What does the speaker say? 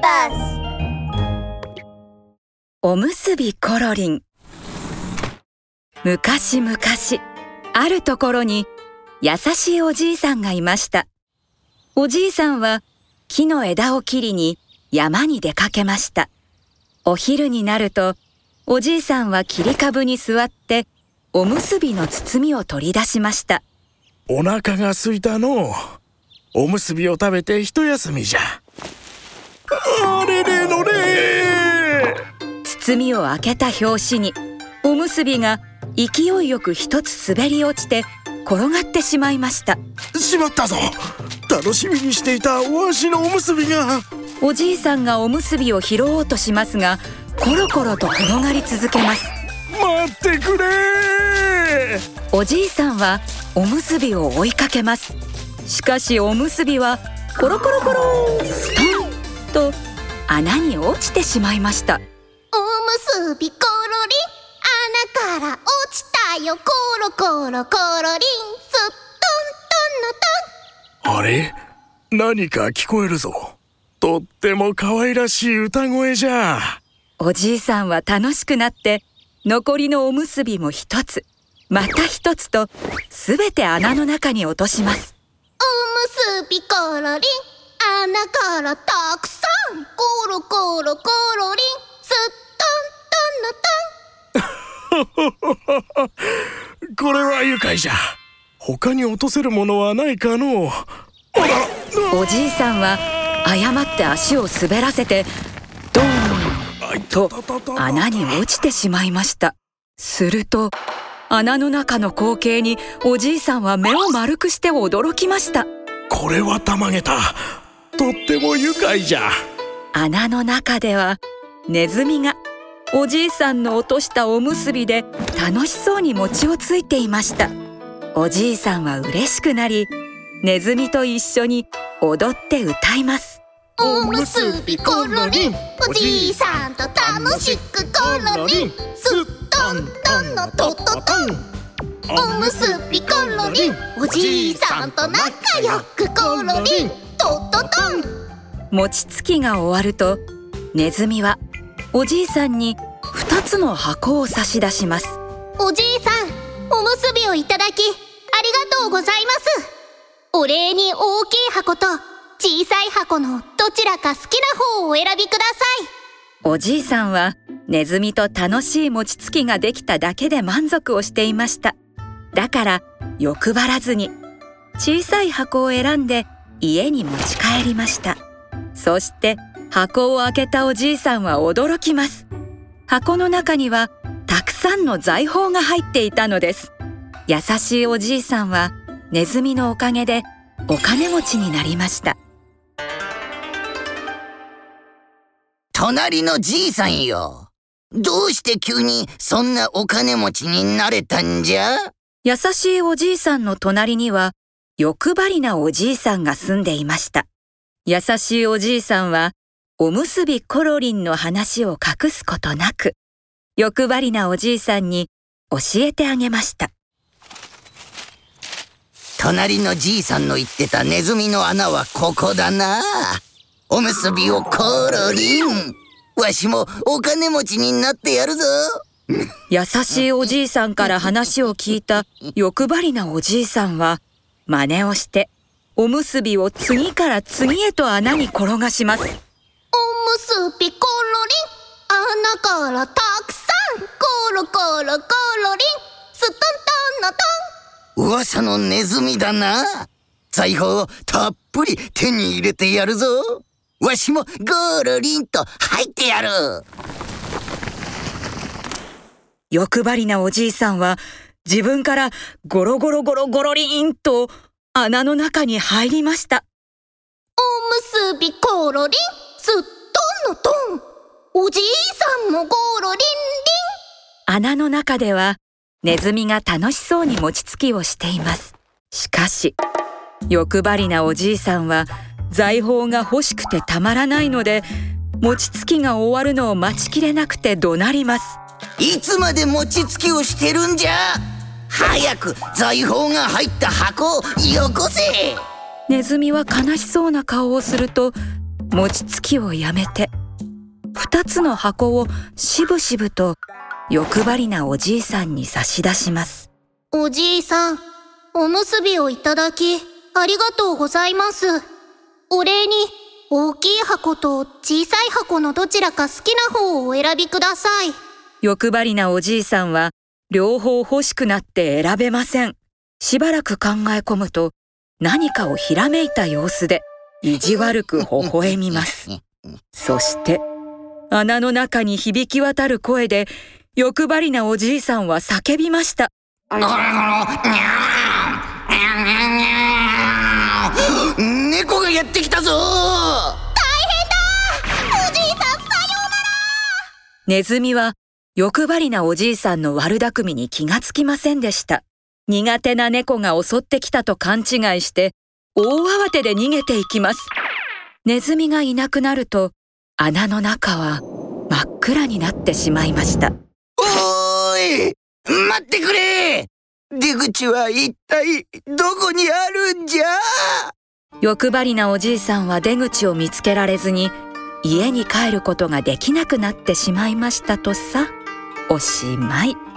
バスおむすびコロリン。昔々あるところに優しいおじいさんがいました。おじいさんは木の枝を切りに山に出かけました。お昼になるとおじいさんは切り株に座っておむすびの包みを取り出しました。お腹が空いたの。おむすびを食べて一休みじゃあれれのれ包みを開けた拍子におむすびが勢いよく一つ滑り落ちて転がってしまいました。しまったぞ。楽しみにしていたわしのおむすびが。おじいさんがおむすびを拾おうとしますがコロコロと転がり続けます。待ってくれ。おじいさんはおむすびを追いかけます。しかしおむすびはコロコロコロ穴に落ちてしまいました。おむすびコロリン穴から落ちたよコロコロコロリンスットントンのトンあれ？何か聞こえるぞ。とっても可愛らしい歌声じゃ。おじいさんは楽しくなって残りのおむすびも一つ。また一つとすべて穴の中に落とします。おむすびコロリン穴からたくさんコロコロコロリンスットントンのトンこれは愉快じゃ他に落とせるものはないかのうおじいさんは誤って足を滑らせてドーンと穴に落ちてしまいましたすると穴の中の光景におじいさんは目を丸くして驚きました。これはたまげた。とっても愉快じゃ穴の中ではネズミがおじいさんの落としたおむすびで楽しそうに餅をついていました。おじいさんは嬉しくなりネズミと一緒に踊って歌います。おむすびコロリン。おじいさんと楽しくコロリン。スットントンのトトトンおむすびコロリン。おじいさんと仲良くコロリン。トトトン餅つきが終わるとネズミはおじいさんに2つの箱を差し出します。おじいさんおむすびをいただきありがとうございます。お礼に大きい箱と小さい箱のどちらか好きな方をお選びください。おじいさんはネズミと楽しい餅つきができただけで満足をしていました。だから欲張らずに小さい箱を選んで家に持ち帰りましたそして箱を開けたおじいさんは驚きます箱の中にはたくさんの財宝が入っていたのです優しいおじいさんはネズミのおかげでお金持ちになりました隣のじいさんよ。どうして急にそんなお金持ちになれたんじゃ？優しいおじいさんの隣には欲張りなおじいさんが住んでいました。優しいおじいさんはおむすびコロリンの話を隠すことなく欲張りなおじいさんに教えてあげました。隣のじいさんの言ってたネズミの穴はここだな。おむすびをコロリン。わしもお金持ちになってやるぞ。優しいおじいさんから話を聞いた欲張りなおじいさんは真似をしておむすびを次から次へと穴に転がします。おむすびコロリン穴からたくさんコロコロコロリンストントンのトン噂のネズミだな。財宝をたっぷり手に入れてやるぞ。わしもゴーロリンと入ってやる。欲張りなおじいさんは自分からゴロゴロゴロゴロリーンと穴の中に入りました。おむすびコロリンスットンのトンおじいさんもゴロリンリ穴の中ではネズミが楽しそうに餅つきをしています。しかし欲張りなおじいさんは財宝が欲しくてたまらないので餅つきが終わるのを待ちきれなくて怒鳴ります。いつまで餅つきをしてるんじゃ？早く財宝が入った箱をよこせネズミは悲しそうな顔をすると餅つきをやめて2つの箱をしぶしぶと欲張りなおじいさんに差し出しますおじいさん、おむすびをいただき、ありがとうございます。お礼に、大きい箱と小さい箱のどちらか好きな方をお選びください。欲張りなおじいさんは両方欲しくなって選べません。しばらく考え込むと何かをひらめいた様子で意地悪く微笑みます。そして穴の中に響き渡る声で欲張りなおじいさんは叫びました。猫がやってきたぞ大変だおじいさん、さようならネズミは欲張りなおじいさんの悪巧みに気がつきませんでした。苦手な猫が襲ってきたと勘違いして大慌てで逃げていきます。ネズミがいなくなると穴の中は真っ暗になってしまいました。おーい待ってくれ出口は一体どこにあるんじゃ？欲張りなおじいさんは出口を見つけられずに家に帰ることができなくなってしまいましたとさ。おしまい。